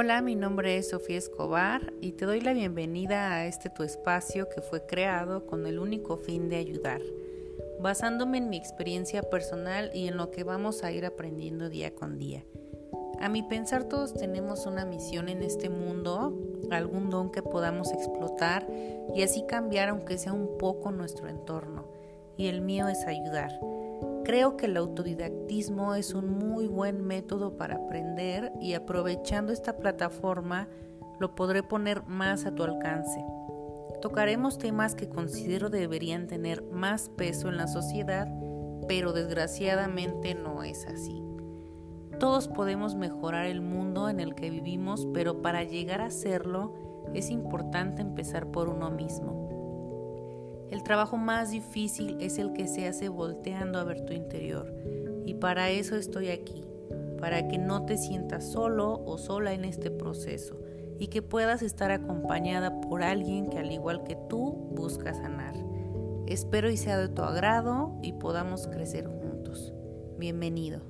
Hola, mi nombre es Sofía Escobar y te doy la bienvenida a este tu espacio que fue creado con el único fin de ayudar, basándome en mi experiencia personal y en lo que vamos a ir aprendiendo día con día. A mi pensar todos tenemos una misión en este mundo, algún don que podamos explotar y así cambiar aunque sea un poco nuestro entorno, y el mío es ayudar. Creo que el autodidactismo es un muy buen método para aprender y aprovechando esta plataforma lo podré poner más a tu alcance. Tocaremos temas que considero deberían tener más peso en la sociedad, pero desgraciadamente no es así. Todos podemos mejorar el mundo en el que vivimos, pero para llegar a hacerlo es importante empezar por uno mismo. El trabajo más difícil es el que se hace volteando a ver tu interior. Y para eso estoy aquí, para que no te sientas solo o sola en este proceso y que puedas estar acompañada por alguien que al igual que tú busca sanar. Espero y sea de tu agrado y podamos crecer juntos. Bienvenido.